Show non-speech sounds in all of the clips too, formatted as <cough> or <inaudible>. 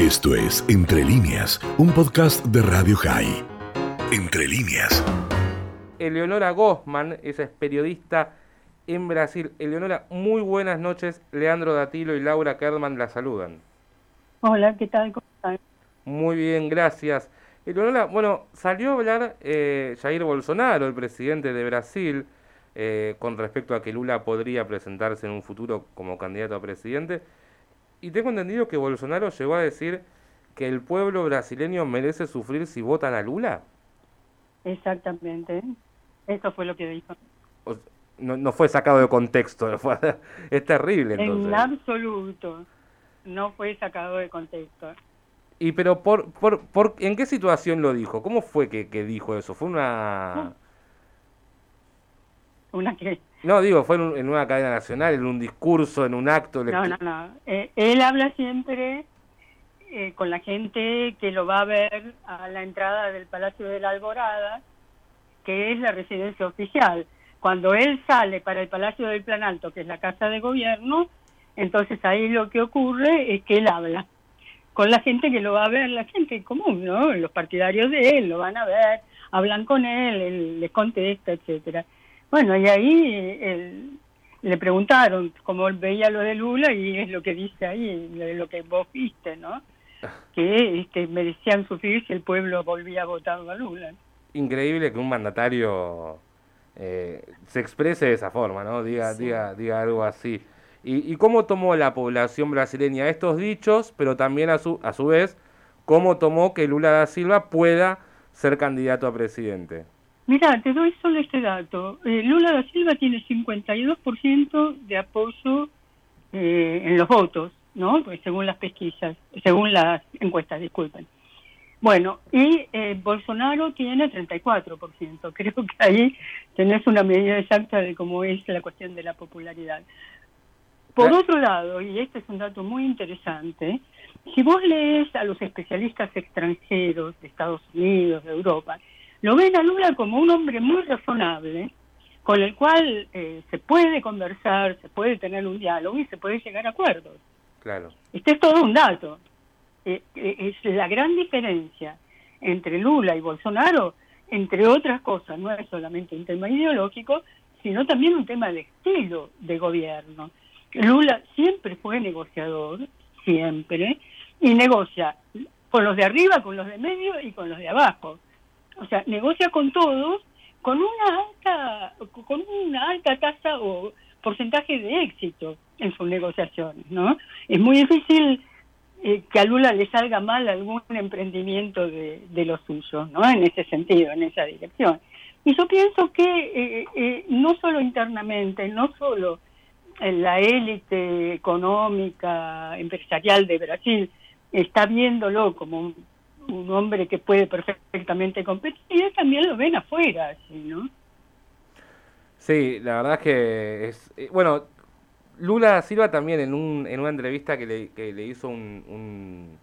Esto es Entre líneas, un podcast de Radio High. Entre líneas. Eleonora Gossman, esa es periodista en Brasil. Eleonora, muy buenas noches. Leandro Datilo y Laura Kerman la saludan. Hola, ¿qué tal? ¿Cómo están? Muy bien, gracias. Eleonora, bueno, salió a hablar eh, Jair Bolsonaro, el presidente de Brasil, eh, con respecto a que Lula podría presentarse en un futuro como candidato a presidente. Y tengo entendido que Bolsonaro llegó a decir que el pueblo brasileño merece sufrir si votan a Lula. Exactamente. Eso fue lo que dijo. no, no fue sacado de contexto, <laughs> es terrible entonces. En absoluto. No fue sacado de contexto. Y pero por, por, por ¿en qué situación lo dijo? ¿Cómo fue que, que dijo eso? ¿Fue una ¿Una qué? No, digo, fue en, una cadena nacional, en un discurso, en un acto. No, no, no. Eh, él habla siempre eh, con la gente que lo va a ver a la entrada del Palacio de la Alborada, que es la residencia oficial. Cuando él sale para el Palacio del Plan Alto, que es la casa de gobierno, entonces ahí lo que ocurre es que él habla con la gente que lo va a ver, la gente común, ¿no? Los partidarios de él lo van a ver, hablan con él, él les contesta, etcétera. Bueno, y ahí le preguntaron cómo veía lo de Lula y es lo que dice ahí, lo que vos viste, ¿no? Que este, merecían sufrir si el pueblo volvía a votar a Lula. Increíble que un mandatario eh, se exprese de esa forma, ¿no? Diga, diga, diga algo así. ¿Y, ¿Y cómo tomó la población brasileña estos dichos, pero también a su, a su vez, cómo tomó que Lula da Silva pueda ser candidato a presidente? Mira, te doy solo este dato. Eh, Lula da Silva tiene 52% de apoyo eh, en los votos, ¿no? Pues según las pesquisas, según las encuestas, disculpen. Bueno, y eh, Bolsonaro tiene 34%. <laughs> Creo que ahí tenés una medida exacta de cómo es la cuestión de la popularidad. Por otro lado, y este es un dato muy interesante, si vos lees a los especialistas extranjeros de Estados Unidos, de Europa, lo ven a Lula como un hombre muy razonable, con el cual eh, se puede conversar, se puede tener un diálogo y se puede llegar a acuerdos. Claro. Este es todo un dato. Eh, eh, es la gran diferencia entre Lula y Bolsonaro, entre otras cosas, no es solamente un tema ideológico, sino también un tema de estilo de gobierno. Lula siempre fue negociador, siempre, y negocia con los de arriba, con los de medio y con los de abajo o sea, negocia con todos con una alta, con una alta tasa o porcentaje de éxito en sus negociaciones, ¿no? Es muy difícil eh, que a Lula le salga mal algún emprendimiento de, de los suyos, ¿no? En ese sentido, en esa dirección. Y yo pienso que eh, eh, no solo internamente, no solo en la élite económica, empresarial de Brasil está viéndolo como un un hombre que puede perfectamente competir, también lo ven afuera, ¿no? Sí, la verdad es que es... Eh, bueno, Lula Silva también en, un, en una entrevista que le, que le hizo un,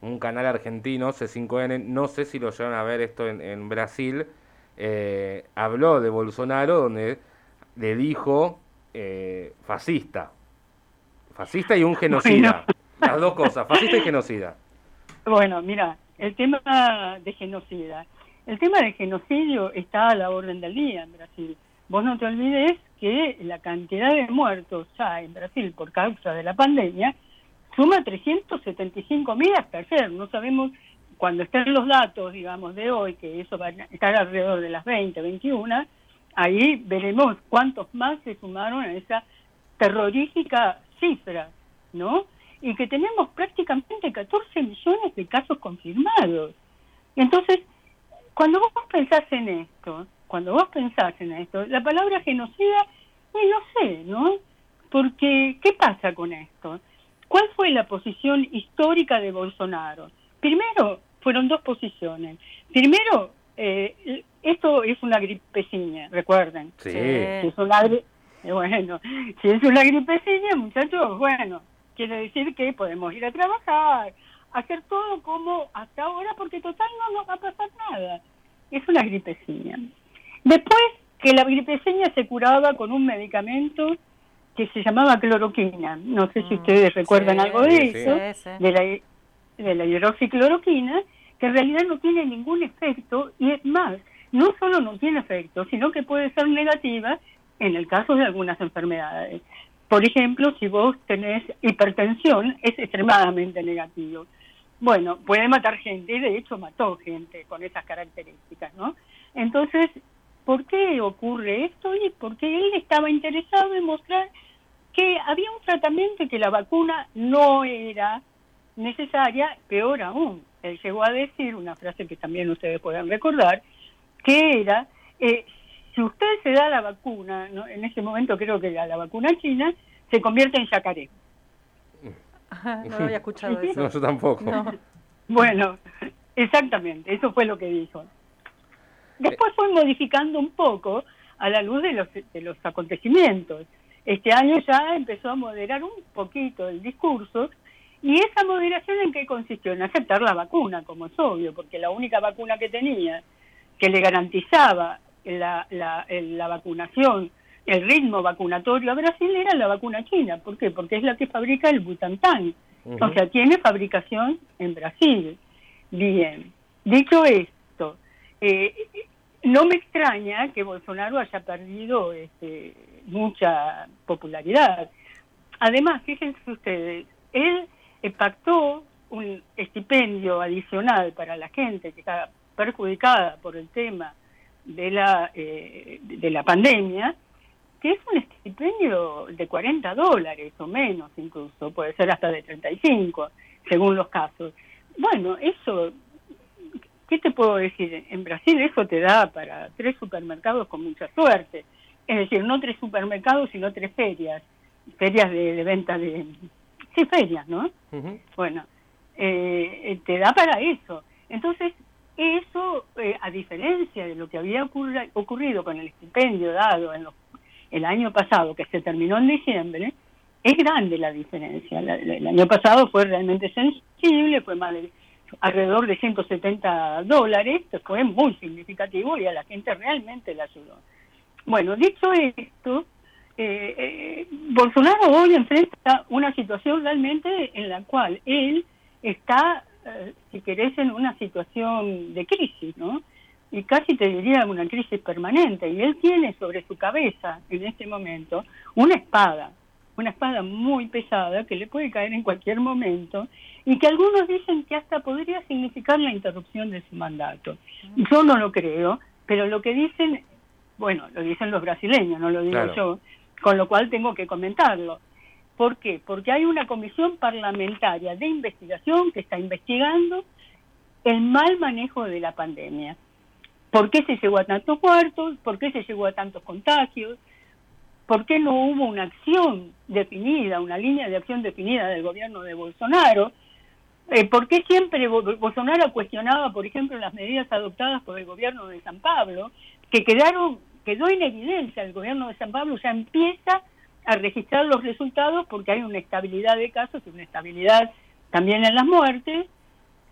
un, canal argentino, C5N, no sé si lo llevan a ver esto en, Brasil, eh, habló de Bolsonaro donde le dijo eh, fascista. Fascista y un genocida. Las dos cosas, fascista y genocida. Bueno, mira, el tema de genocida. El tema de genocidio está a la orden del día en Brasil. Vos no te olvides que la cantidad de muertos ya en Brasil por causa de la pandemia suma 375 mil hasta ayer. No sabemos cuando estén los datos, digamos, de hoy, que eso va a estar alrededor de las 20, 21, ahí veremos cuántos más se sumaron a esa terrorífica cifra, ¿no? Y que tenemos prácticamente 14 millones de casos confirmados. Entonces, cuando vos pensás en esto, cuando vos pensás en esto, la palabra genocida, pues no sé, ¿no? Porque, ¿qué pasa con esto? ¿Cuál fue la posición histórica de Bolsonaro? Primero, fueron dos posiciones. Primero, eh, esto es una gripeciña, recuerden. Sí. es una, bueno, si es una gripeciña, muchachos, bueno, Quiere decir que podemos ir a trabajar, hacer todo como hasta ahora, porque total no nos va a pasar nada. Es una gripecina. Después que la gripecina se curaba con un medicamento que se llamaba cloroquina. No sé si mm, ustedes recuerdan algo de eso. De la, de la hidroxicloroquina, que en realidad no tiene ningún efecto y es más, no solo no tiene efecto, sino que puede ser negativa en el caso de algunas enfermedades. Por ejemplo, si vos tenés hipertensión, es extremadamente negativo. Bueno, puede matar gente, y de hecho mató gente con esas características, ¿no? Entonces, ¿por qué ocurre esto? Y porque él estaba interesado en mostrar que había un tratamiento y que la vacuna no era necesaria, peor aún. Él llegó a decir una frase que también ustedes pueden recordar, que era, eh, si usted se da la vacuna, en ese momento creo que era la vacuna china, se convierte en yacaré. no había escuchado eso. No, yo tampoco. Bueno, exactamente, eso fue lo que dijo. Después fue modificando un poco a la luz de los, de los acontecimientos. Este año ya empezó a moderar un poquito el discurso y esa moderación en qué consistió? En aceptar la vacuna, como es obvio, porque la única vacuna que tenía que le garantizaba la, la, la vacunación, el ritmo vacunatorio a Brasil era la vacuna china. ¿Por qué? Porque es la que fabrica el Butantan. O sea, tiene fabricación en Brasil. Bien. Dicho esto, eh, no me extraña que Bolsonaro haya perdido este, mucha popularidad. Además, fíjense ustedes, él pactó un estipendio adicional para la gente que está perjudicada por el tema de la, eh, de la pandemia, que es un estipendio de 40 dólares o menos incluso, puede ser hasta de 35, según los casos. Bueno, eso, ¿qué te puedo decir? En Brasil eso te da para tres supermercados con mucha suerte. Es decir, no tres supermercados, sino tres ferias, ferias de, venta de... Sí, ferias, ¿no? Bueno, eh, te da para eso. Entonces, eso, eh, a diferencia de lo que había ocurrido con el estipendio dado en el año pasado, que se terminó en diciembre, es grande la diferencia. el año pasado fue realmente sensible, fue más de alrededor de 170 dólares, fue muy significativo y a la gente realmente le ayudó. Bueno, dicho esto, eh, eh, Bolsonaro hoy enfrenta una situación realmente en la cual él está, eh, si querés, en una situación de crisis, ¿no? Y casi te diría una crisis permanente. Y él tiene sobre su cabeza, en este momento, una espada, una espada muy pesada que le puede caer en cualquier momento y que algunos dicen que hasta podría significar la interrupción de su mandato. Yo no lo creo, pero lo que dicen bueno, lo dicen los brasileños, no lo digo yo, con lo cual tengo que comentarlo. ¿Por qué? Porque hay una comisión parlamentaria de investigación que está investigando el mal manejo de la pandemia. ¿Por qué se llegó a tantos muertos? ¿Por qué se llegó a tantos contagios? ¿Por qué no hubo una acción definida, una línea de acción definida del gobierno de Bolsonaro? Eh, ¿Por qué siempre Bolsonaro cuestionaba, por ejemplo, las medidas adoptadas por el gobierno de San Pablo, que quedaron quedó en evidencia, el gobierno de San Pablo ya empieza a registrar los resultados porque hay una estabilidad de casos y una estabilidad también en las muertes,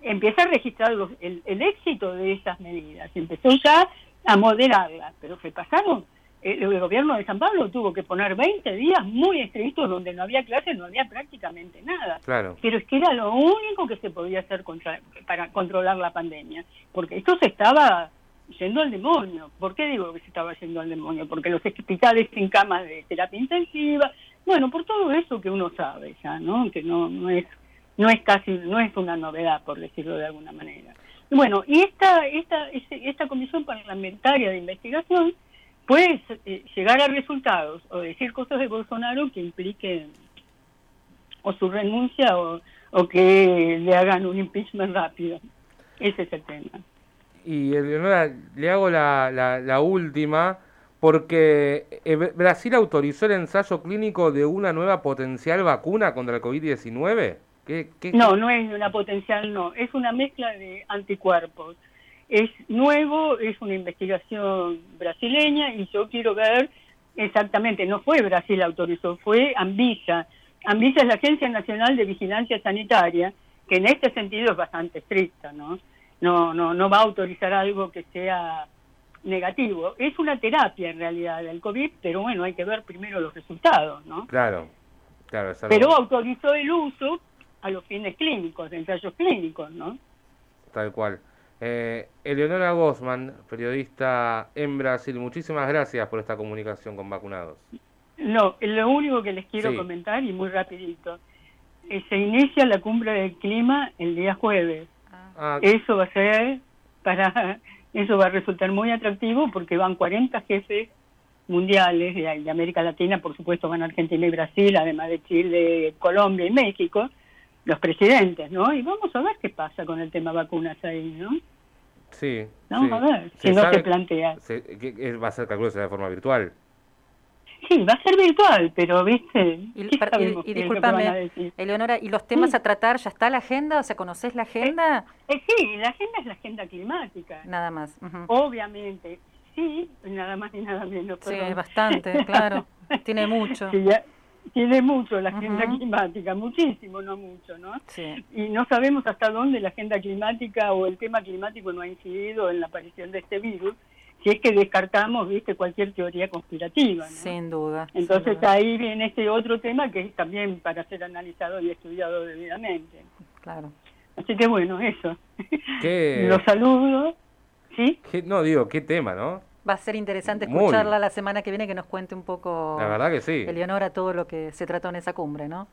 empieza a registrar el, éxito de esas medidas, empezó ya a moderarlas, pero se pasaron, el, el, gobierno de San Pablo tuvo que poner 20 días muy estrictos donde no había clases, no había prácticamente nada. Claro. Pero es que era lo único que se podía hacer contra, para controlar la pandemia, porque esto se estaba yendo al demonio. ¿Por qué digo que se estaba yendo al demonio? Porque los hospitales sin camas de terapia intensiva, bueno, por todo eso que uno sabe ya, ¿no? Que no, no es no es casi no es una novedad por decirlo de alguna manera. Bueno, y esta esta esta comisión parlamentaria de investigación puede eh, llegar a resultados o decir cosas de Bolsonaro que impliquen o su renuncia o, o que le hagan un impeachment rápido. Ese es el tema. Y Eleonora, le hago la, la, última, porque eh, Brasil autorizó el ensayo clínico de una nueva potencial vacuna contra el COVID-19. ¿Qué, no, no es una potencial, no, es una mezcla de anticuerpos. Es nuevo, es una investigación brasileña y yo quiero ver exactamente, no fue Brasil autorizó, fue Anvisa. Anvisa es la Agencia Nacional de Vigilancia Sanitaria, que en este sentido es bastante estricta, ¿no? No, no, no va a autorizar algo que sea negativo. Es una terapia en realidad del COVID, pero bueno, hay que ver primero los resultados, ¿no? Claro, claro. Pero autorizó el uso a los fines clínicos, de ensayos clínicos, ¿no? Tal cual. Eh, Eleonora Gosman, periodista en Brasil, muchísimas gracias por esta comunicación con vacunados. No, lo único que les quiero comentar, y muy rapidito, eh, se inicia la cumbre del clima el día jueves. Ah. Eso va a ser para eso va a resultar muy atractivo porque van 40 jefes mundiales de, América Latina, por supuesto van Argentina y Brasil, además de Chile, Colombia y México, los presidentes, ¿no? Y vamos a ver qué pasa con el tema vacunas ahí, ¿no? Sí. Vamos a ver si no se plantea. va a ser, calculo, de forma virtual. Sí, va a ser virtual, pero viste. Y, y, discúlpame, Eleonora, ¿y los temas a tratar? ¿Ya está la agenda? O sea, ¿conoces la agenda? Eh, eh, sí, la agenda es la agenda climática. Nada más. Obviamente, sí, nada más y nada menos. Sí, bastante, claro. Tiene mucho. tiene mucho la agenda climática, muchísimo, no mucho, ¿no? Sí. Y no sabemos hasta dónde la agenda climática o el tema climático no ha incidido en la aparición de este virus si es que descartamos, viste, cualquier teoría conspirativa. ¿no? Sin duda. Entonces ahí viene este otro tema que es también para ser analizado y estudiado debidamente. Claro. Así que bueno, eso. ¿Qué... <laughs> Los saludo. ¿Sí? No, digo, qué tema, ¿no? Va a ser interesante escucharla la semana que viene que nos cuente un poco. La verdad que sí. Eleonora, todo lo que se trató en esa cumbre, ¿no?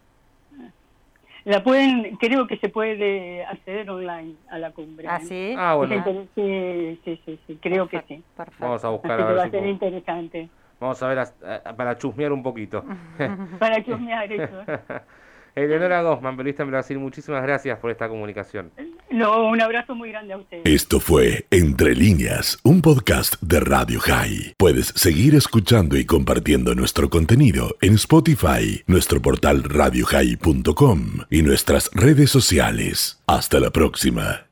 La pueden, creo que se puede acceder online a la cumbre. ¿Ah, sí? Ah, bueno. Sí, sí, sí, creo que sí. Perfecto. Vamos a buscar a ver va a ser interesante. Vamos a ver, para chusmear un poquito. <laughs> para chusmear eso. <laughs> Eleonora Gosman, periodista en Brasil, muchísimas gracias por esta comunicación. <laughs> No, un abrazo muy grande a ustedes. Esto fue Entre Líneas, un podcast de Radio High. Puedes seguir escuchando y compartiendo nuestro contenido en Spotify, nuestro portal radiohigh.com y nuestras redes sociales. Hasta la próxima.